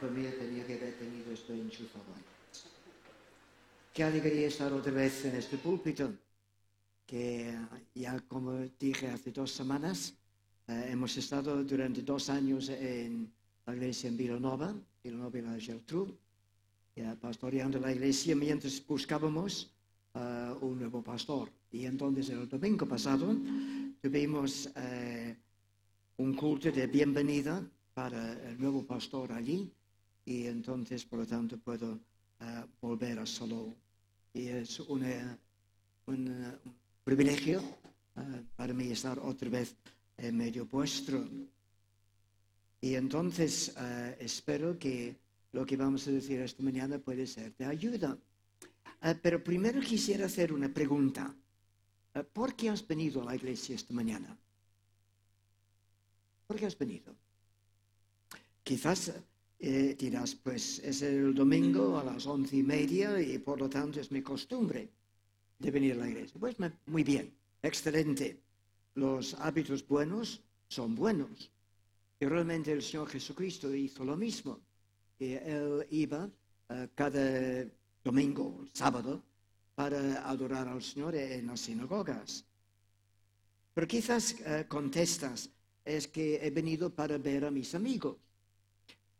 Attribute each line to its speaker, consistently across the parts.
Speaker 1: familia tenía que haber tenido esto enchufado. Qué alegría estar otra vez en este púlpito, que ya como dije hace dos semanas, eh, hemos estado durante dos años en la iglesia en Villanova, Villanova y la Gertrude, pastoreando la iglesia mientras buscábamos eh, un nuevo pastor. Y entonces el domingo pasado tuvimos eh, un culto de bienvenida para el nuevo pastor allí y entonces por lo tanto puedo uh, volver a solo. Y es una, un privilegio uh, para mí estar otra vez en medio vuestro. Y entonces uh, espero que lo que vamos a decir esta mañana puede ser de ayuda. pero primero quisiera hacer una pregunta. ¿Por qué has venido a la iglesia esta mañana? ¿Por qué has venido? Quizás eh, dirás, pues es el domingo a las once y media y por lo tanto es mi costumbre de venir a la iglesia. Pues muy bien, excelente. Los hábitos buenos son buenos. Y realmente el Señor Jesucristo hizo lo mismo. Y él iba eh, cada domingo, sábado, para adorar al Señor en las sinagogas. Pero quizás eh, contestas, es que he venido para ver a mis amigos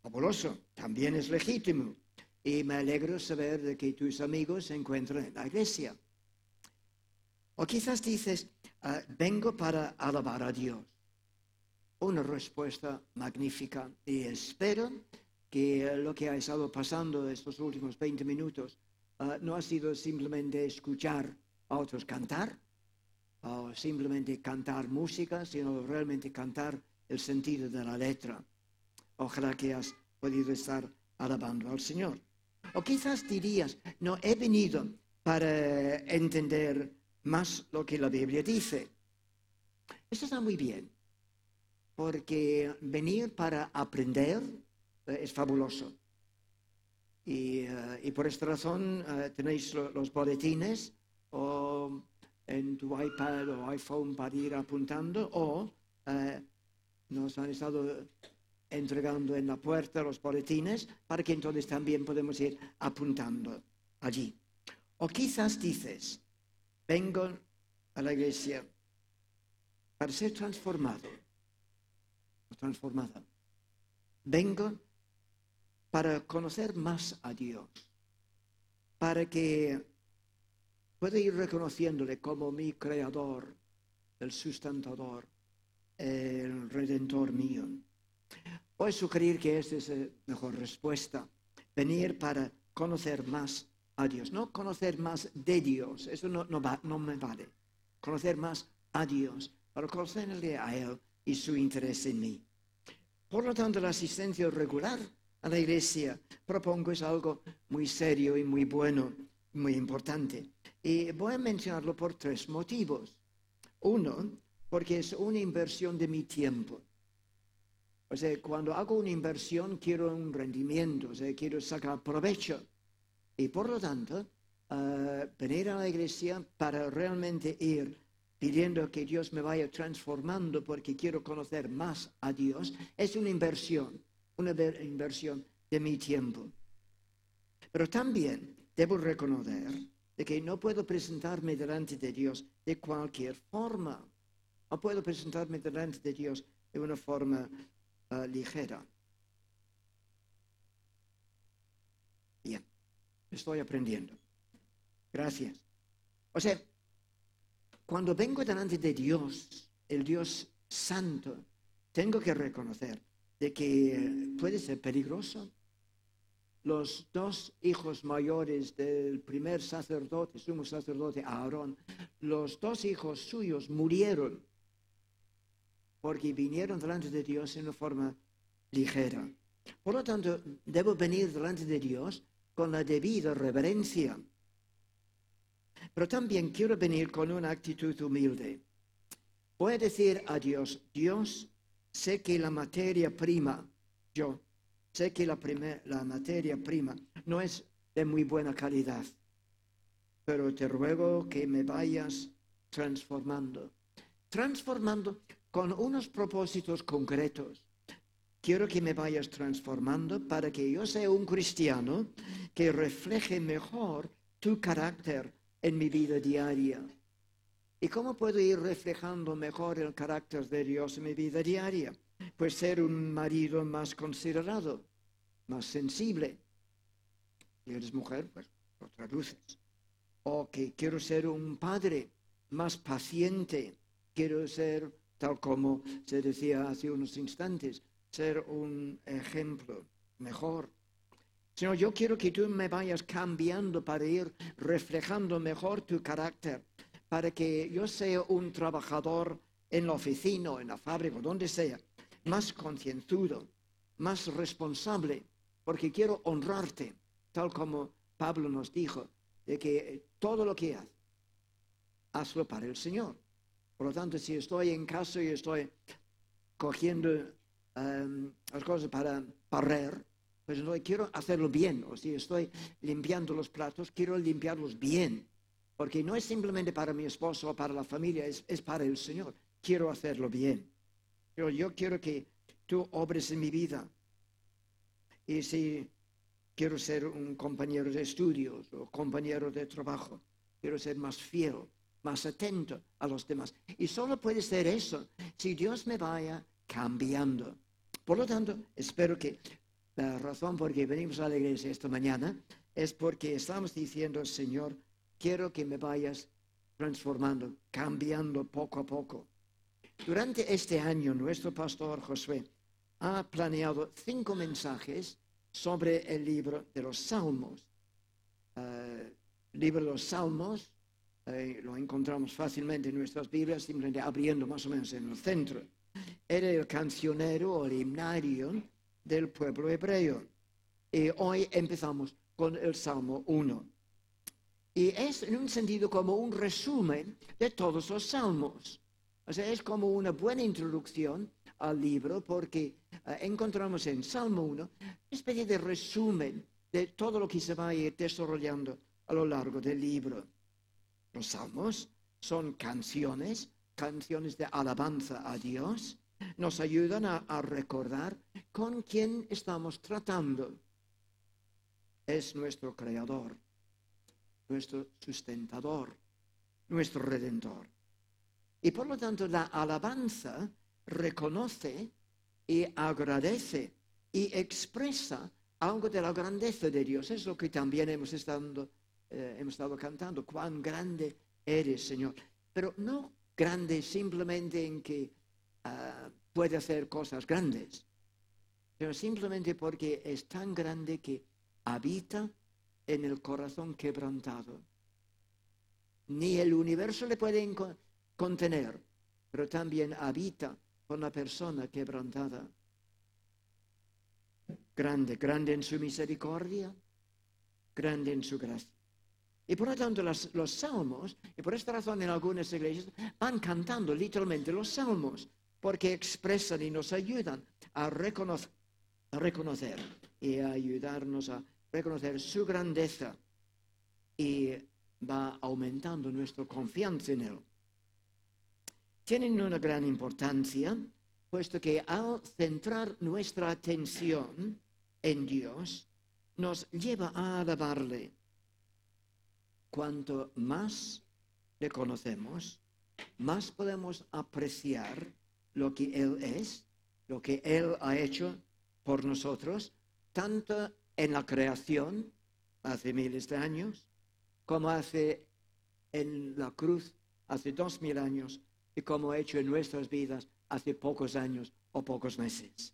Speaker 1: fabuloso, también es legítimo. Y me alegro saber de que tus amigos se encuentran en la iglesia. O quizás dices, ah, vengo para alabar a Dios. Una respuesta magnífica y espero que lo que ha estado pasando estos últimos 20 minutos ah, no ha sido simplemente escuchar a otros cantar o simplemente cantar música, sino realmente cantar el sentido de la letra. Ojalá que has podido estar alabando al Señor. O quizás dirías, no, he venido para entender más lo que la Biblia dice. Eso está muy bien, porque venir para aprender eh, es fabuloso. Y, eh, por esta razón eh, tenéis los boletines o en tu iPad o iPhone para ir apuntando o nos han estado entregando en la puerta los boletines para que entonces también podemos ir apuntando allí. O quizás dices, vengo a la iglesia para ser transformado o transformada. Vengo para conocer más a Dios, para que pueda ir reconociéndole como mi creador, el sustentador, el redentor mío. A sugerir que esta es la mejor respuesta. Venir para conocer más a Dios. No conocer más de Dios, eso no, no, me vale. Conocer más a Dios, para conocerle a Él y su interés en mí. Por lo tanto, la asistencia regular a la iglesia, propongo, es algo muy serio y muy bueno, muy importante. Y voy a mencionarlo por tres motivos. Uno, porque es una inversión de mi tiempo. O sea, cuando hago una inversión quiero un rendimiento, o sea, quiero sacar provecho. Y por lo tanto, uh, venir a la iglesia para realmente ir pidiendo que Dios me vaya transformando porque quiero conocer más a Dios, es una inversión, una inversión de mi tiempo. Pero también debo reconocer de que no puedo presentarme delante de Dios de cualquier forma. No puedo presentarme delante de Dios de una forma ligera. Bien, estoy aprendiendo. Gracias. O sea, cuando vengo delante de Dios, el Dios santo, tengo que reconocer de que puede ser peligroso. Los dos hijos mayores del primer sacerdote, sumo sacerdote Aarón, los dos hijos suyos murieron porque vinieron delante de Dios en una forma ligera. Por lo tanto, debo venir delante de Dios con la debida reverencia. Pero también quiero venir con una actitud humilde. Voy a decir a Dios, Dios, sé que la materia prima, yo, sé que la, la materia prima no es de muy buena calidad, pero te ruego que me vayas transformando. Transformando con unos propósitos concretos. quiero que me vayas transformando para que yo sea un cristiano que refleje mejor tu carácter en mi vida diaria. ¿Y cómo puedo ir reflejando mejor el carácter de Dios en mi vida diaria? Pues ser un marido más considerado, más sensible. Si eres mujer, pues lo traduces. O que quiero ser un padre más paciente. Quiero ser, tal como se decía hace unos instantes, ser un ejemplo mejor. Sino yo quiero que tú me vayas cambiando para ir reflejando mejor tu carácter, para que yo sea un trabajador en la oficina, en la fábrica, donde sea, más concienzudo, más responsable, porque quiero honrarte, tal como Pablo nos dijo, de que todo lo que haces, hazlo para el Señor. Por lo tanto, si estoy en casa y estoy cogiendo em, las cosas para barrer, pues no, quiero hacerlo bien. O si estoy limpiando los platos, quiero limpiarlos bien. Porque no es simplemente para mi esposo o para la familia, es, es para el Señor. Quiero hacerlo bien. Pero yo quiero que tú obres en mi vida. Y si quiero ser un compañero de estudios o compañero de trabajo, quiero ser más fiel, más atento a los demás. Y solo puede ser eso si Dios me vaya cambiando. Por lo tanto, espero que la razón por que venimos a la iglesia esta mañana es porque estamos diciendo, Señor, quiero que me vayas transformando, cambiando poco a poco. Durante este año, nuestro pastor Josué ha planeado cinco mensajes sobre el libro de los Salmos. Eh, libro de los Salmos eh, lo encontramos fácilmente en nuestras Biblias, simplemente abriendo más o menos en el centro. Era el cancionero o el himnario del pueblo hebreo. Y hoy empezamos con el Salmo 1. Y es en un sentido como un resumen de todos los salmos. O sea, es como una buena introducción al libro porque eh, encontramos en Salmo 1 una especie de resumen de todo lo que se va a ir desarrollando a lo largo del libro. Los salmos son canciones, canciones de alabanza a Dios, nos ayudan a, recordar con quién estamos tratando. Es nuestro creador, nuestro sustentador, nuestro redentor. Y por lo tanto la alabanza reconoce y agradece y expresa algo de la grandeza de Dios. Es lo que también hemos estado, eh, hemos estado cantando, cuán grande eres, Señor. Pero no grande simplemente en que Ah, puede hacer cosas grandes, pero simplemente porque es tan grande que habita en el corazón quebrantado. Ni el universo le puede contener, pero también habita con la persona quebrantada. Grande, grande en su misericordia, grande en su gracia. Y por lo tanto los salmos, y por esta razón en algunas iglesias van cantando literalmente los salmos, porque expresan y nos ayudan a reconocer, y a ayudarnos a reconocer su grandeza y va aumentando nuestra confianza en Él. Tienen una gran importancia, puesto que al centrar nuestra atención en Dios, nos lleva a alabarle. Cuanto más le conocemos, más podemos apreciar lo que Él es, lo que Él ha hecho por nosotros, tanto en la creación, hace miles de años, como hace en la cruz, hace dos mil años, y como ha hecho en nuestras vidas hace pocos años o pocos meses.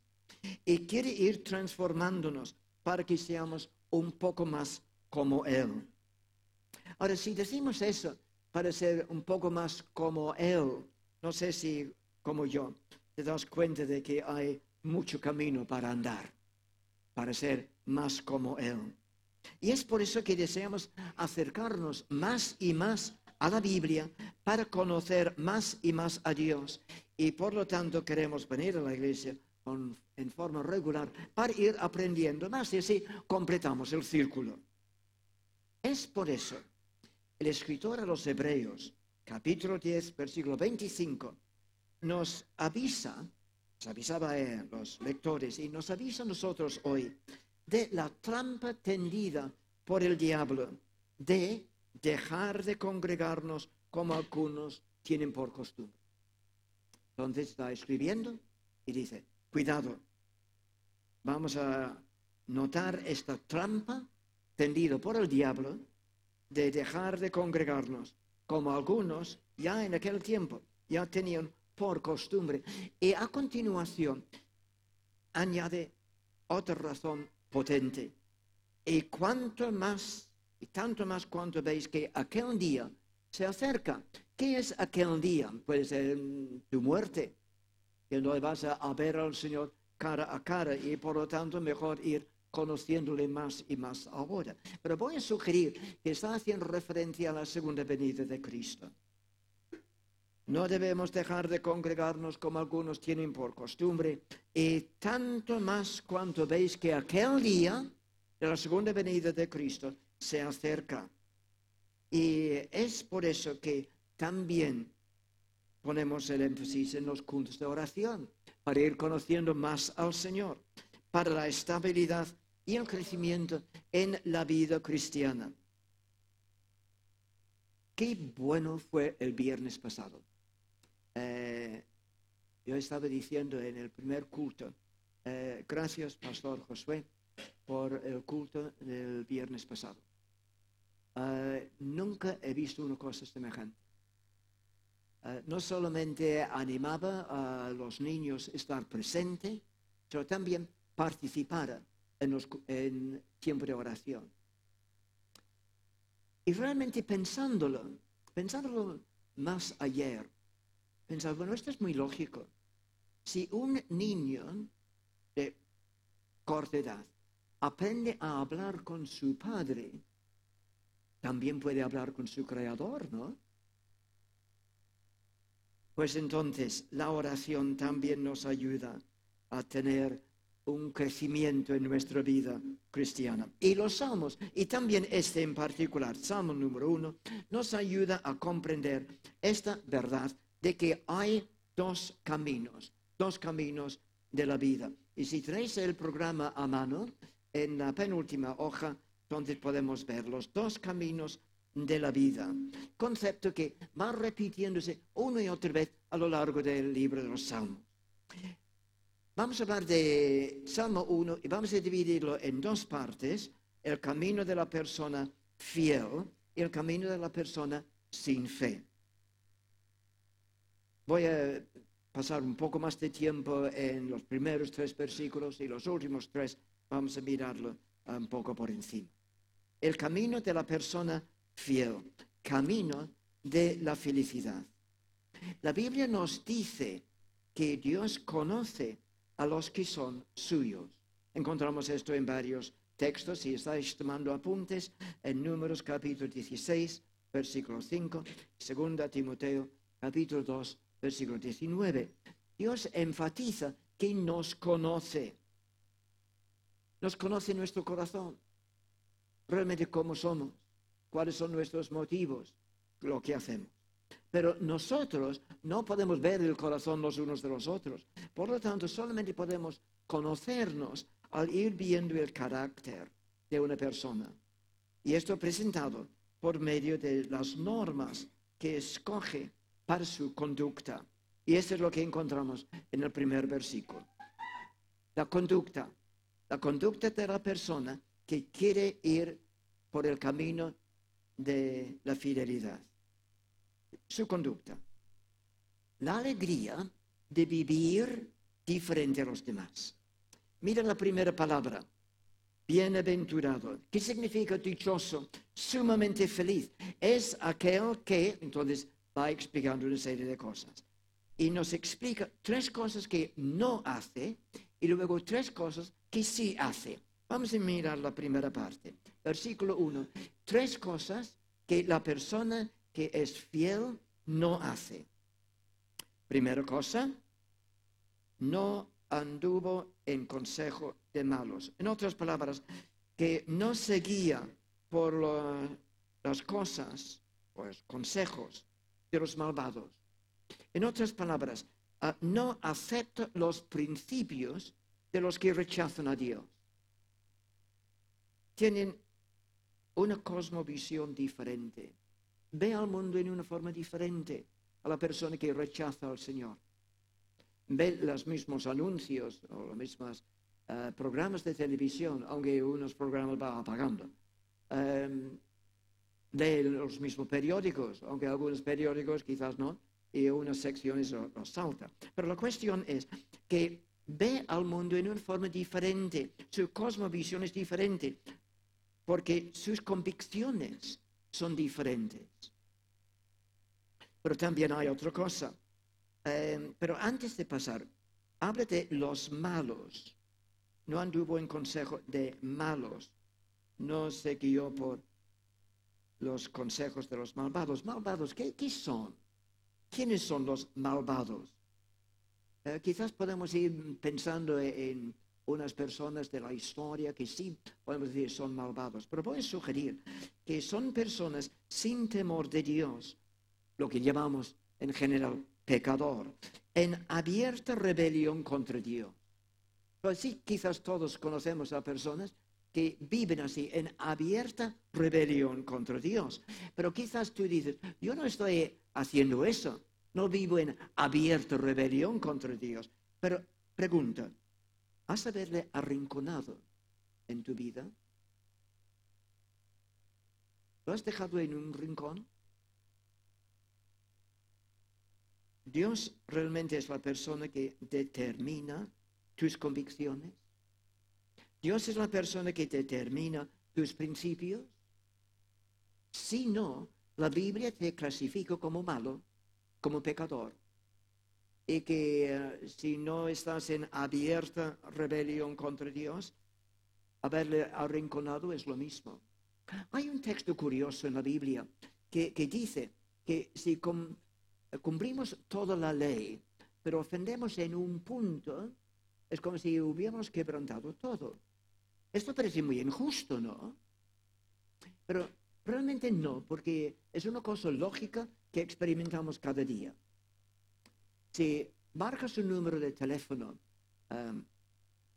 Speaker 1: Y quiere ir transformándonos para que seamos un poco más como Él. Ahora, si decimos eso para ser un poco más como Él, no sé si como yo, te das cuenta de que hay mucho camino para andar, para ser más como Él. Y es por eso que deseamos acercarnos más y más a la Biblia para conocer más y más a Dios. Y por lo tanto queremos venir a la iglesia en forma regular para ir aprendiendo más y así completamos el círculo. Es por eso el escritor a los Hebreos, capítulo 10, versículo 25, nos avisa nos avisaba a los lectores y nos avisa a nosotros hoy de la trampa tendida por el diablo de dejar de congregarnos como algunos tienen por costumbre. Entonces está escribiendo y dice, cuidado, vamos a notar esta trampa tendida por el diablo de dejar de congregarnos, como algunos ya en aquel tiempo ya tenían por costumbre. Y a continuación añade otra razón potente. Y cuanto más, y tanto más cuanto veis que aquel día se acerca. ¿Qué es aquel día? Puede ser tu muerte, que no vas a ver al Señor cara a cara y por lo tanto mejor ir conociéndole más y más ahora. Pero voy a sugerir que está haciendo referencia a la segunda venida de Cristo. No debemos dejar de congregarnos como algunos tienen por costumbre, y tanto más cuanto veis que aquel día de la segunda venida de Cristo se acerca. Y es por eso que también ponemos el énfasis en los cultos de oración, para ir conociendo más al Señor, para la estabilidad y el crecimiento en la vida cristiana. Qué bueno fue el viernes pasado. Eh, yo estaba diciendo en el primer culto, eh, gracias, Pastor Josué, por el culto del viernes pasado. Eh, nunca he visto una cosa semejante. no solamente animaba a los niños a estar presentes, sino también participar en, los, en tiempo de oración. Y realmente pensándolo, pensándolo más ayer, pensaba, bueno, esto es muy lógico. Si un niño de corta edad aprende a hablar con su padre, también puede hablar con su creador, ¿no? Pues entonces la oración también nos ayuda a tener un crecimiento en nuestra vida cristiana. Y los salmos, y también este en particular, Salmo número uno, nos ayuda a comprender esta verdad de que hay dos caminos, dos caminos de la vida. Y si traes el programa a mano, en la penúltima hoja, donde podemos ver los dos caminos de la vida. Concepto que va repitiéndose una y otra vez a lo largo del libro de los Salmos. Vamos a hablar de Salmo 1 y vamos a dividirlo en dos partes, el camino de la persona fiel y el camino de la persona sin fe. Voy a pasar un poco más de tiempo en los primeros tres versículos y los últimos tres vamos a mirarlo un poco por encima. El camino de la persona fiel, camino de la felicidad. La Biblia nos dice que Dios conoce a los que son suyos. Encontramos esto en varios textos, si estáis tomando apuntes, en Números capítulo 16, versículo 5, segunda Timoteo capítulo 2, versículo 19. Dios enfatiza que nos conoce. Nos conoce nuestro corazón, realmente cómo somos, cuáles son nuestros motivos, lo que hacemos. Pero nosotros no podemos ver el corazón los unos de los otros. Por lo tanto, solamente podemos conocernos al ir viendo el carácter de una persona. Y esto presentado por medio de las normas que escoge para su conducta. Y esto es lo que encontramos en el primer versículo. La conducta. La conducta de la persona que quiere ir por el camino de la fidelidad su conducta. La alegría de vivir diferente a los demás. Mira la primera palabra, bienaventurado. ¿Qué significa dichoso? Sumamente feliz. Es aquel que, entonces, va explicando una serie de cosas. Y nos explica tres cosas que no hace y luego tres cosas que sí hace. Vamos a mirar la primera parte. Versículo 1. Tres cosas que la persona que es fiel no hace. Primera cosa, no anduvo en consejo de malos. En otras palabras, que no seguía por las cosas, pues consejos de los malvados. En otras palabras, ah, no acepta los principios de los que rechazan a Dios. Tienen una cosmovisión diferente. Ve al mundo en una forma diferente a la persona que rechaza al Señor. Ve los mismos anuncios o los mismos eh, programas de televisión, aunque unos programas van apagando. Em, lee los mismos periódicos, aunque algunos periódicos quizás no, y unas secciones los salta. Pero la cuestión es que ve al mundo en una forma diferente, su cosmovisión es diferente, porque sus convicciones son diferentes. Pero también hay otra cosa. Em, pero antes de pasar, habla de los malos. No anduvo en consejo de malos. No se guió por los consejos de los malvados. ¿Malvados qué, son? ¿Quiénes son los malvados? Eh, quizás podemos ir pensando en unas personas de la historia que sí podemos decir son malvados, pero voy a sugerir que son personas sin temor de Dios, lo que llamamos en general pecador, en abierta rebelión contra Dios. Pues sí, quizás todos conocemos a personas que viven así, en abierta rebelión contra Dios. Pero quizás tú dices, yo no estoy haciendo eso, no vivo en abierta rebelión contra Dios. Pero pregunta, ¿Has haberle arrinconado en tu vida? ¿Lo has dejado en un rincón? Dios realmente es la persona que determina tus convicciones. Dios es la persona que determina tus principios. Si no, la Biblia te clasifica como malo, como pecador y que eh, si no estás en abierta rebelión contra Dios, haberle arrinconado es lo mismo. Hay un texto curioso en la Biblia que, dice que si cumplimos toda la ley, pero ofendemos en un punto, es como si hubiéramos quebrantado todo. Esto parece muy injusto, ¿no? Pero realmente no, porque es una cosa lógica que experimentamos cada día si marcas un número de teléfono um,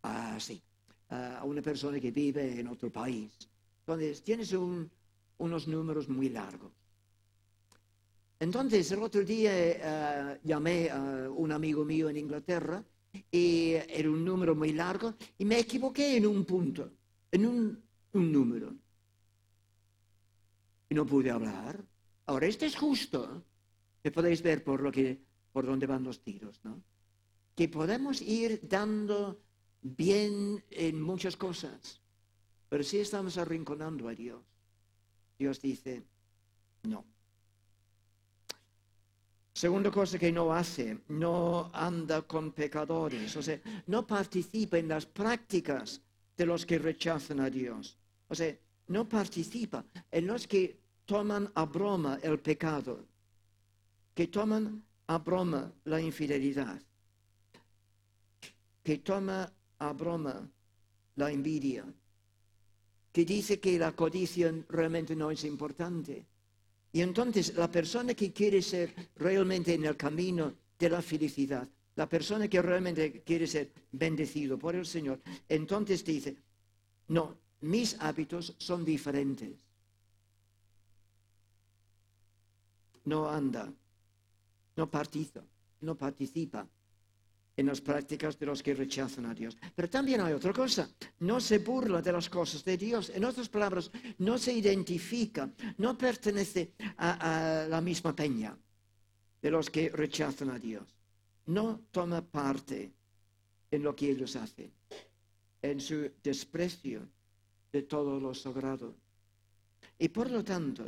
Speaker 1: a una persona que vive en otro país, entonces tienes unos números muy largos. Entonces, el otro día eh, llamé a un amigo mío en Inglaterra y era un número muy largo y me equivoqué en un punto, en un, número. Y no pude hablar. Ahora, esto es justo. Que podéis ver por lo que por dónde van los tiros, ¿no? Que podemos ir dando bien en muchas cosas, pero si estamos arrinconando a Dios, Dios dice, no. Segunda cosa que no hace, no anda con pecadores, o sea, no participa en las prácticas de los que rechazan a Dios. O sea, no participa en los que toman a broma el pecado, que toman a broma la infidelidad, que toma a broma la envidia, que dice que la codicia realmente no es importante. Y entonces la persona que quiere ser realmente en el camino de la felicidad, la persona que realmente quiere ser bendecido por el Señor, entonces dice, no, mis hábitos son diferentes. No anda no participa, no participa en las prácticas de los que rechazan a Dios. Pero también hay otra cosa, no se burla de las cosas de Dios. En otras palabras, no se identifica, no pertenece a, la misma peña de los que rechazan a Dios. No toma parte en lo que ellos hacen, en su desprecio de todo lo sagrado. Y por lo tanto,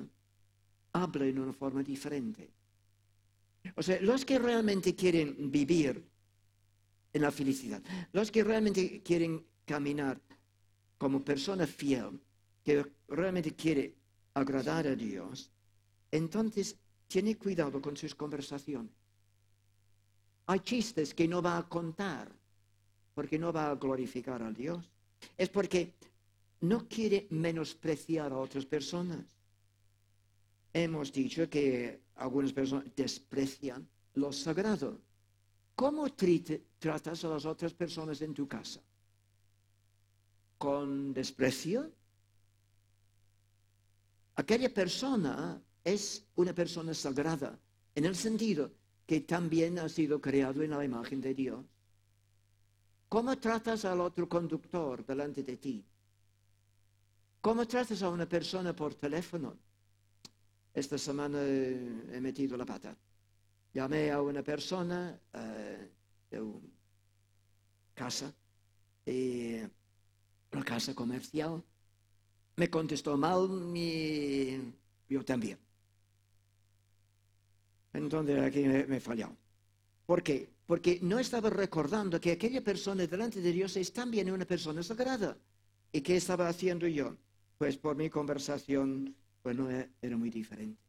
Speaker 1: habla en una forma diferente. O sea, los que realmente quieren vivir en la felicidad, los que realmente quieren caminar como persona fiel, que realmente quiere agradar a Dios, entonces tiene cuidado con sus conversaciones. Hay chistes que no va a contar porque no va a glorificar a Dios. Es porque no quiere menospreciar a otras personas. Hemos dicho que algunas personas desprecian lo sagrado. ¿Cómo trite- tratas a las otras personas en tu casa? ¿Con desprecio? Aquella persona es una persona sagrada, en el sentido que también ha sido creado en la imagen de Dios. ¿Cómo tratas al otro conductor delante de ti? ¿Cómo tratas a una persona por teléfono? Esta semana he metido la pata. Llamé a una persona eh, de una casa, una casa comercial. Me contestó mal y yo también. Entonces aquí me, me fallado. ¿Por qué? Porque no estaba recordando que aquella persona delante de Dios es también una persona sagrada. ¿Y qué estaba haciendo yo? Pues por mi conversación, e- era muy diferente.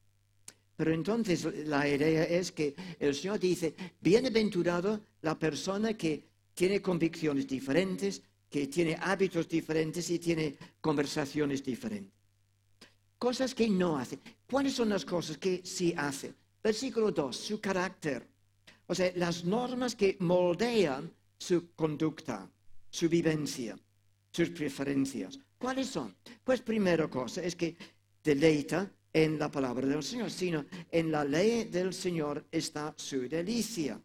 Speaker 1: Pero entonces la idea es que el Señor dice, bienaventurado la persona que tiene convicciones diferentes, que tiene hábitos diferentes y tiene conversaciones diferentes. Cosas que no hace. ¿Cuáles son las cosas que sí hace? Versículo 2, su carácter. O sea, las normas que moldean su conducta, su vivencia, sus preferencias. ¿Cuáles son? Pues primera cosa es que deleita en la palabra del Señor, sino en la ley del Señor está su delicia.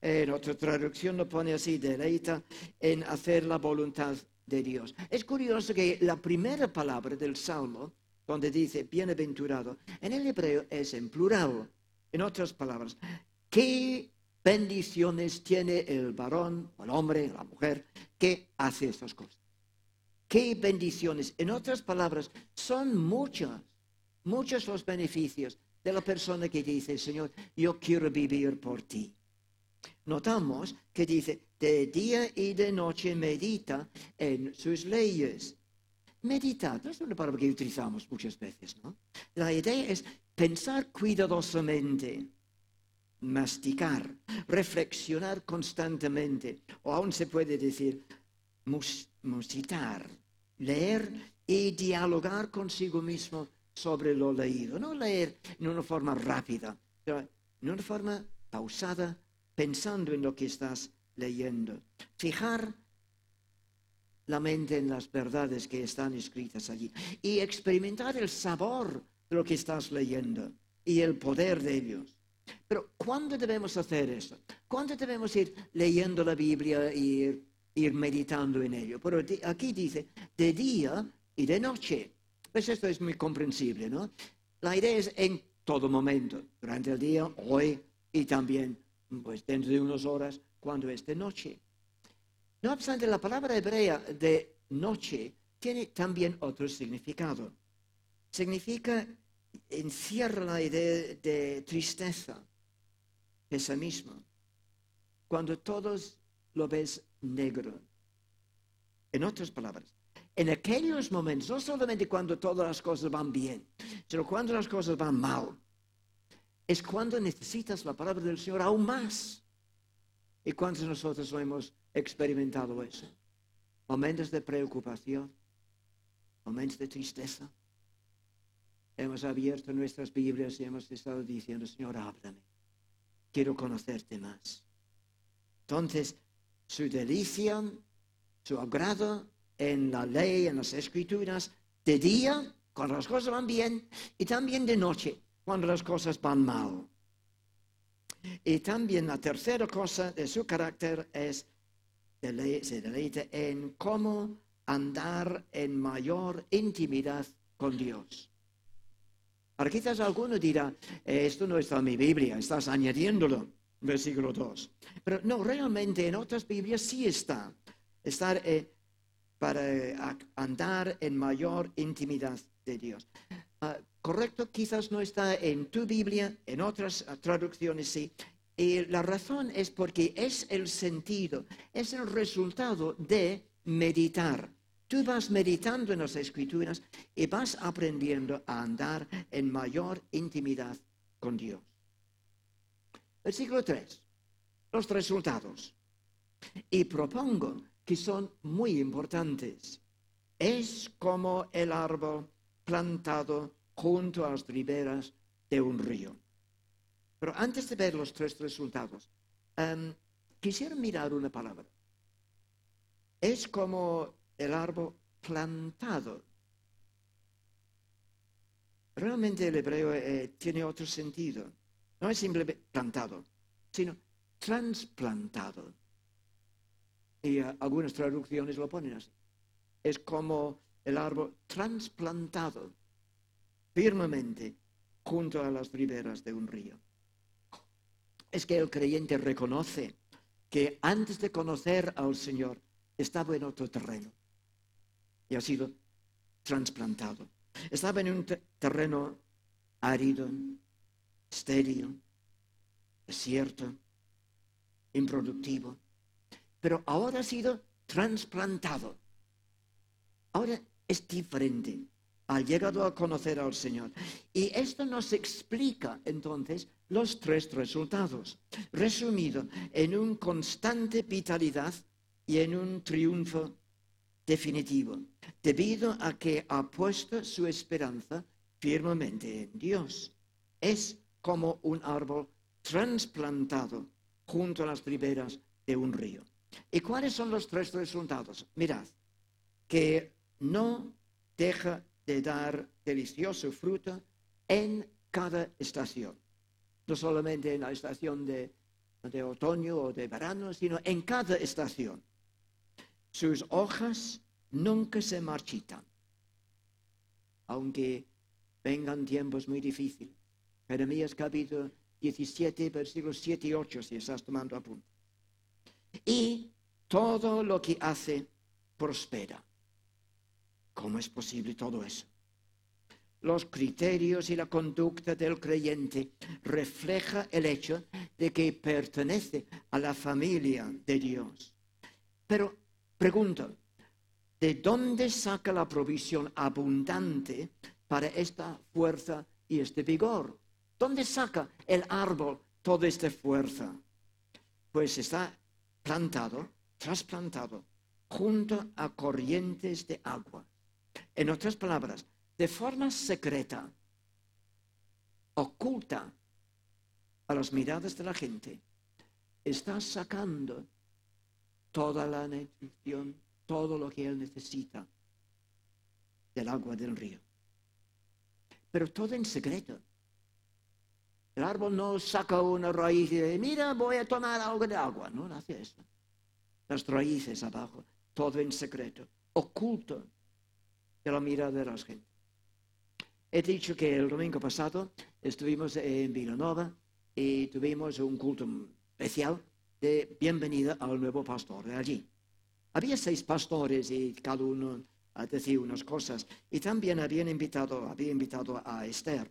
Speaker 1: En otra traducción lo pone así, deleita en hacer la voluntad de Dios. Es curioso que la primera palabra del Salmo, donde dice bienaventurado, en el hebreo es en plural. En otras palabras, ¿qué bendiciones tiene el varón, el hombre, la mujer que hace estas cosas? ¿Qué bendiciones? En otras palabras, son muchas, muchos los beneficios de la persona que dice, Señor, yo quiero vivir por ti. Notamos que dice, de día y de noche medita en sus leyes. Meditar, no es una palabra que utilizamos muchas veces, ¿no? La idea es pensar cuidadosamente, masticar, reflexionar constantemente, o aún se puede decir mus- musitar, leer y dialogar consigo mismo sobre lo leído. No leer en una forma rápida, pero en una forma pausada, pensando en lo que estás leyendo. Fijar la mente en las verdades que están escritas allí y experimentar el sabor de lo que estás leyendo y el poder de ellos. Pero ¿cuándo debemos hacer eso? ¿Cuándo debemos ir leyendo la Biblia y ir, ir meditando en ello? Pero aquí dice, de día y de noche. Pues esto es muy comprensible, ¿no? La idea es en todo momento, durante el día, hoy y también, pues dentro de unas horas, cuando es de noche. No obstante, la palabra hebrea de noche tiene también otro significado. Significa, encierra la idea de tristeza, pesimismo, cuando todos lo ves negro. En otras palabras, en aquellos momentos, no solamente cuando todas las cosas van bien, sino cuando las cosas van mal, es cuando necesitas la palabra del Señor aún más. ¿Y cuántos de nosotros lo hemos experimentado eso? Momentos de preocupación, momentos de tristeza. Hemos abierto nuestras Biblias y hemos estado diciendo, Señor, háblame. Quiero conocerte más. Entonces, su delicia, su agrado en la ley, en las escrituras, de día, cuando las cosas van bien, y también de noche, cuando las cosas van mal. Y también la tercera cosa de su carácter es, dele- se deleita en cómo andar en mayor intimidad con Dios. Ahora quizás alguno dirá, "Eh, esto no está en mi Biblia, estás añadiéndolo, versículo 2. Pero no, realmente en otras Biblias sí está. Estar eh, para eh, andar en mayor intimidad de Dios. Ah, correcto, quizás no está en tu Biblia, en otras ah, traducciones sí. Y la razón es porque es el sentido, es el resultado de meditar. Tú vas meditando en las escrituras y vas aprendiendo a andar en mayor intimidad con Dios. Versículo 3. Los resultados. Y propongo que son muy importantes. Es como el árbol plantado junto a las riberas de un río. Pero antes de ver los tres resultados, em, quisiera mirar una palabra. Es como el árbol plantado. Realmente el hebreo eh, tiene otro sentido. No es simplemente plantado, sino trasplantado. Y eh, algunas traducciones lo ponen así. Es como el árbol trasplantado firmemente junto a las riberas de un río. Es que el creyente reconoce que antes de conocer al Señor estaba en otro terreno y ha sido trasplantado. Estaba en un terreno árido, estéril, desierto, improductivo, pero ahora ha sido trasplantado. Ahora es diferente. Ha llegado a conocer al Señor. Y esto nos explica entonces los tres resultados, resumido en un constante vitalidad y en un triunfo definitivo, debido a que ha puesto su esperanza firmemente en Dios. Es como un árbol trasplantado junto a las riberas de un río. ¿Y cuáles son los tres resultados? Mirad, que no deja de dar delicioso fruto en cada estación. No solamente en la estación de, de otoño o de verano, sino en cada estación. Sus hojas nunca se marchitan, aunque vengan tiempos muy difíciles. Jeremías capítulo 17, versículos 7 y 8, si estás tomando apunte. Y todo lo que hace prospera. ¿Cómo es posible todo eso? Los criterios y la conducta del creyente refleja el hecho de que pertenece a la familia de Dios. Pero pregunto, ¿de dónde saca la provisión abundante para esta fuerza y este vigor? ¿Dónde saca el árbol toda esta fuerza? Pues está plantado, trasplantado, junto a corrientes de agua. En otras palabras, de forma secreta, oculta a las miradas de la gente, está sacando toda la nutrición, todo lo que él necesita del agua del río. Pero todo en secreto. El árbol no saca una raíz y dice, mira, voy a tomar algo de agua. No, no hace eso. Las raíces abajo, todo en secreto, oculto de la mirada de la gente. He dicho que el domingo pasado estuvimos en Villanova y tuvimos un culto especial de bienvenida al nuevo pastor de allí. Había seis pastores y cada uno decía unas cosas. Y también habían invitado, había invitado a Esther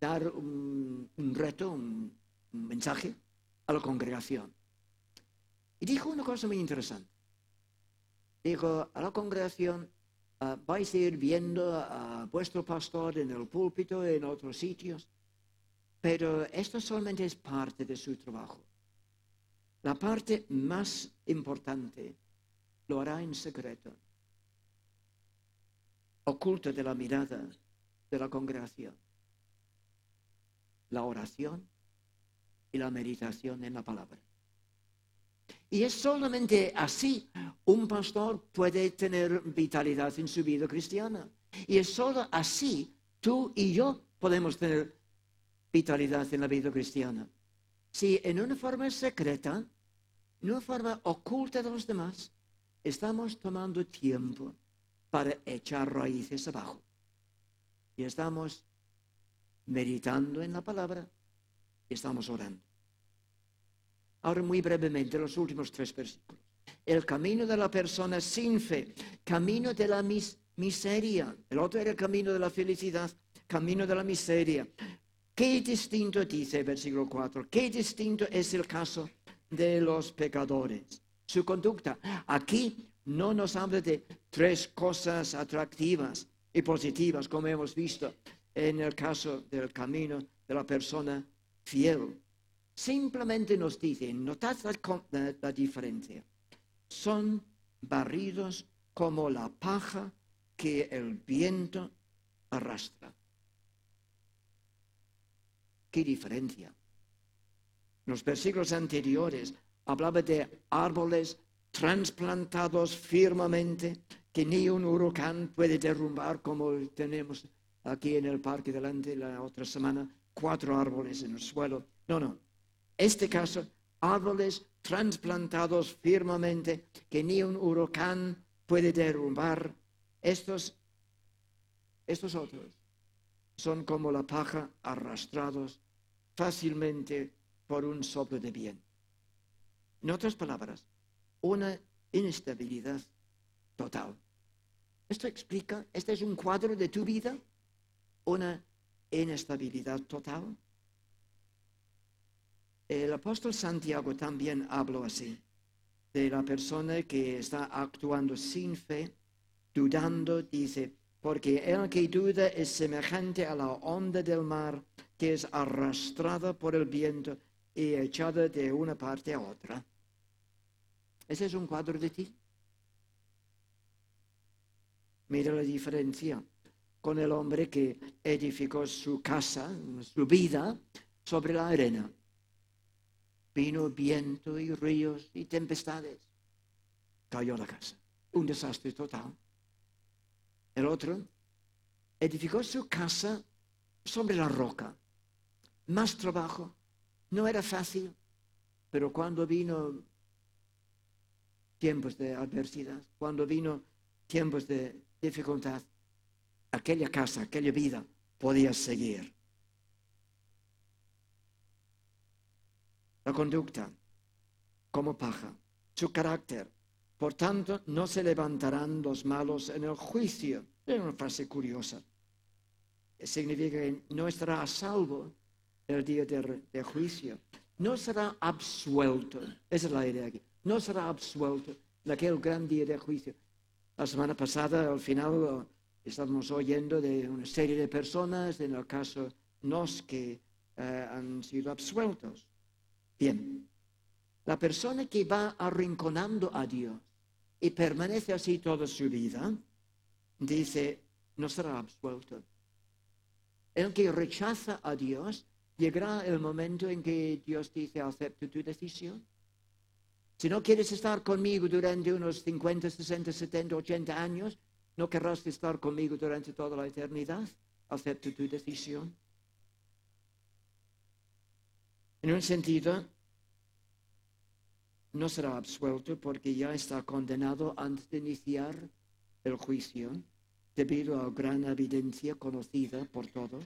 Speaker 1: dar un, reto, un, mensaje a la congregación. Y dijo una cosa muy interesante. Dijo a la congregación, ah, vais a ir viendo a vuestro pastor en el púlpito, en otros sitios, pero esto solamente es parte de su trabajo. La parte más importante lo hará en secreto, oculto de la mirada de la congregación la oración y la meditación en la palabra. Y es solamente así un pastor puede tener vitalidad en su vida cristiana. Y es solo así tú y yo podemos tener vitalidad en la vida cristiana. Si en una forma secreta, en una forma oculta de los demás, estamos tomando tiempo para echar raíces abajo. Y estamos meditando en la palabra y estamos orando. Ahora muy brevemente los últimos tres versículos. El camino de la persona sin fe, camino de la miseria. El otro era el camino de la felicidad, camino de la miseria. Qué distinto dice el versículo 4, qué distinto es el caso de los pecadores. Su conducta. Aquí no nos habla de tres cosas atractivas y positivas, como hemos visto en el caso del camino de la persona fiel. Simplemente nos dice, notad la, la diferencia, son barridos como la paja que el viento arrastra. ¿Qué diferencia? En los versículos anteriores hablaba de árboles transplantados firmemente que ni un huracán puede derrumbar como tenemos aquí en el parque delante la otra semana, cuatro árboles en el suelo. No, no. Este caso, árboles transplantados firmemente que ni un huracán puede derrumbar. Estos, estos otros son como la paja arrastrados fácilmente por un soplo de viento. En otras palabras, una inestabilidad total. Esto explica, este es un cuadro de tu vida, una inestabilidad total. El apóstol Santiago también habló así, de la persona que está actuando sin fe, dudando, dice, porque el que duda es semejante a la onda del mar que es arrastrada por el viento y echada de una parte a otra. Ese es un cuadro de ti. Mira la diferencia con el hombre que edificó su casa, su vida, sobre la arena. Vino viento y ríos y tempestades. Cayó la casa. Un desastre total. El otro edificó su casa sobre la roca. Más trabajo. No era fácil, pero cuando vino tiempos de adversidad, cuando vino tiempos de dificultad, aquella casa, aquella vida podía seguir. La conducta como paja, su carácter. Por tanto, no se levantarán los malos en el juicio. Es una frase curiosa. Significa que no estará a salvo el día de, juicio. No será absuelto. Esa es la idea aquí. No será absuelto en aquel gran día de juicio. La semana pasada, al final, estábamos oyendo de una serie de personas, en el caso nos, que eh, han sido absueltos. Bien, la persona que va arrinconando a Dios y permanece así toda su vida, dice, no será absuelto. El que rechaza a Dios, llegará el momento en que Dios dice, acepto tu decisión. Si no quieres estar conmigo durante unos 50, 60, 70, 80 años, no querrás estar conmigo durante toda la eternidad. Acepto tu decisión. En un sentido, no será absuelto porque ya está condenado antes de iniciar el juicio, debido a gran evidencia conocida por todos.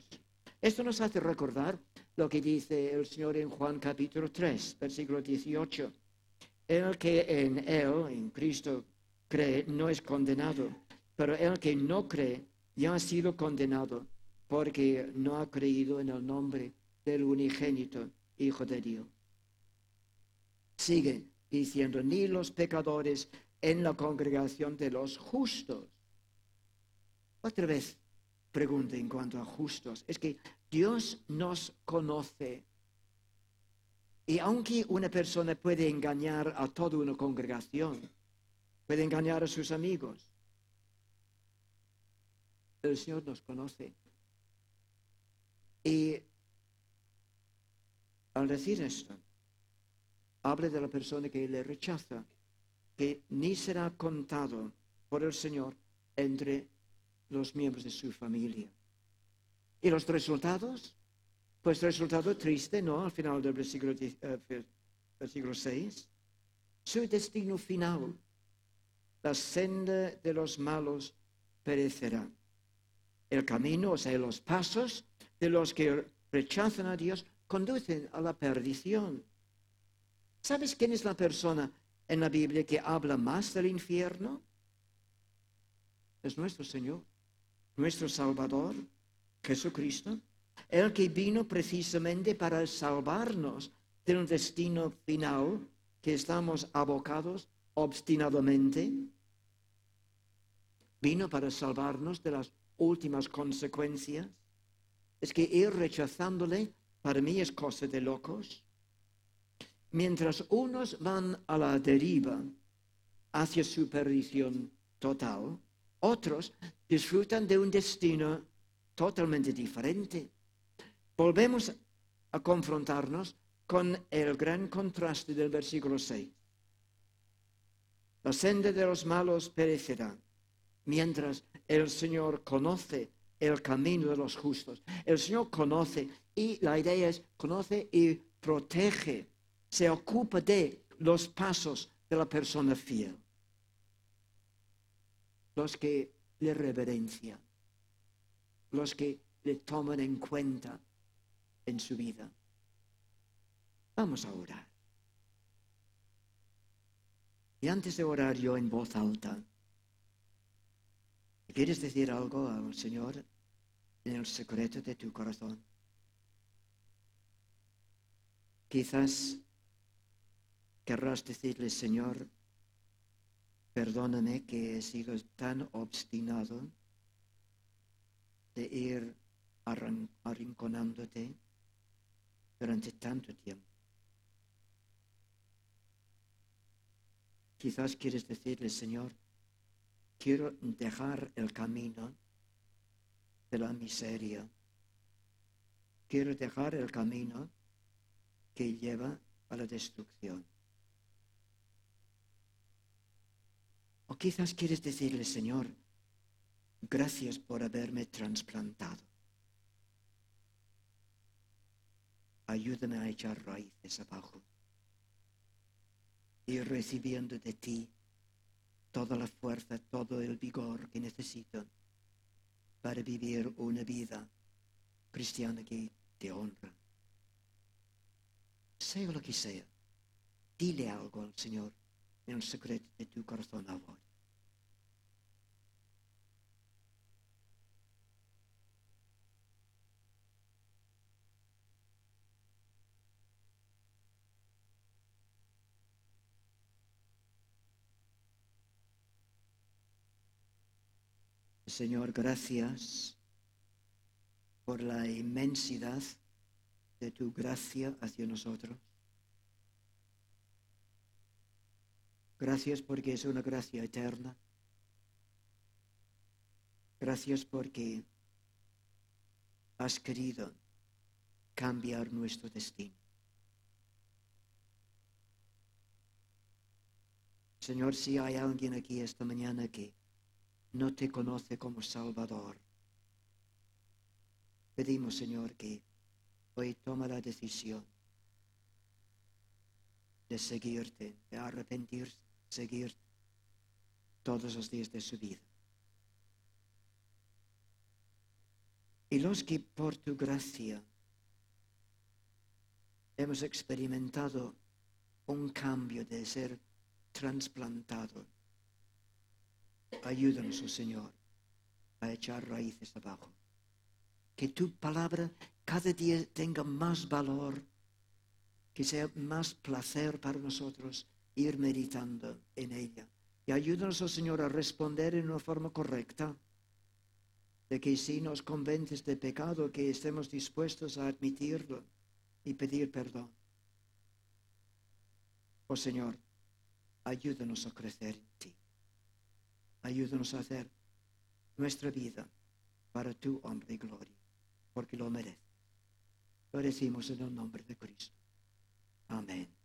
Speaker 1: Esto nos hace recordar lo que dice el Señor en Juan capítulo 3, versículo 18. El que en Él, en Cristo, cree, no es condenado, pero el que no cree ya ha sido condenado porque no ha creído en el nombre del unigénito Hijo de Dios. Sigue diciendo, ni los pecadores en la congregación de los justos. Otra vez pregunta en cuanto a justos. Es que Dios nos conoce y aunque una persona puede engañar a toda una congregación, puede engañar a sus amigos, el Señor nos conoce. Y al decir esto, habla de la persona que le rechaza, que ni será contado por el Señor entre los miembros de su familia. ¿Y los resultados? Pues resultado triste, ¿no? Al final del versículo, eh, versículo 6. Su destino final, la senda de los malos perecerá. El camino, o sea, los pasos de los que rechazan a Dios, conducen a la perdición. ¿Sabes quién es la persona en la Biblia que habla más del infierno? Es nuestro Señor, nuestro Salvador, Jesucristo el que vino precisamente para salvarnos de un destino final que estamos abocados obstinadamente. Vino para salvarnos de las últimas consecuencias. Es que ir rechazándole para mí es cosa de locos. Mientras unos van a la deriva hacia su perdición total, otros disfrutan de un destino totalmente diferente volvemos a confrontarnos con el gran contraste del versículo 6. La senda de los malos perecerá, mientras el Señor conoce el camino de los justos. El Señor conoce y la idea es conoce y protege, se ocupa de los pasos de la persona fiel. Los que le reverencian, los que le toman en cuenta en su vida. Vamos a orar. Y antes de orar yo en voz alta, ¿quieres decir algo al Señor en el secreto de tu corazón? Quizás querrás decirle, Señor, perdóname que he sido tan obstinado de ir arrinconándote durante tanto tiempo. Quizás quieres decirle, Señor, quiero dejar el camino de la miseria. Quiero dejar el camino que lleva a la destrucción. O quizás quieres decirle, Señor, gracias por haberme trasplantado. Ayúdame a echar raíces abajo y recibiendo de ti toda la fuerza, todo el vigor que necesito para vivir una vida cristiana que te honra. Sea lo que sea, dile algo al Señor en el secreto de tu corazón ahora. Señor, gracias por la inmensidad de tu gracia hacia nosotros. Gracias porque es una gracia eterna. Gracias porque has querido cambiar nuestro destino. Señor, si hay alguien aquí esta mañana que no te conoce como Salvador. Pedimos, Señor, que hoy toma la decisión de seguirte, de arrepentirse, seguir todos los días de su vida. Y los que por tu gracia hemos experimentado un cambio de ser trasplantado Ayúdanos, oh Señor, a echar raíces abajo. Que tu palabra cada día tenga más valor, que sea más placer para nosotros ir meditando en ella. Y ayúdanos, oh Señor, a responder en una forma correcta, de que si nos convences de pecado, que estemos dispuestos a admitirlo y pedir perdón. Oh Señor, ayúdanos a crecer en ti. Ayúdanos a hacer nuestra vida para tu honra y gloria, porque lo mereces. Lo decimos en el nombre de Cristo. Amén.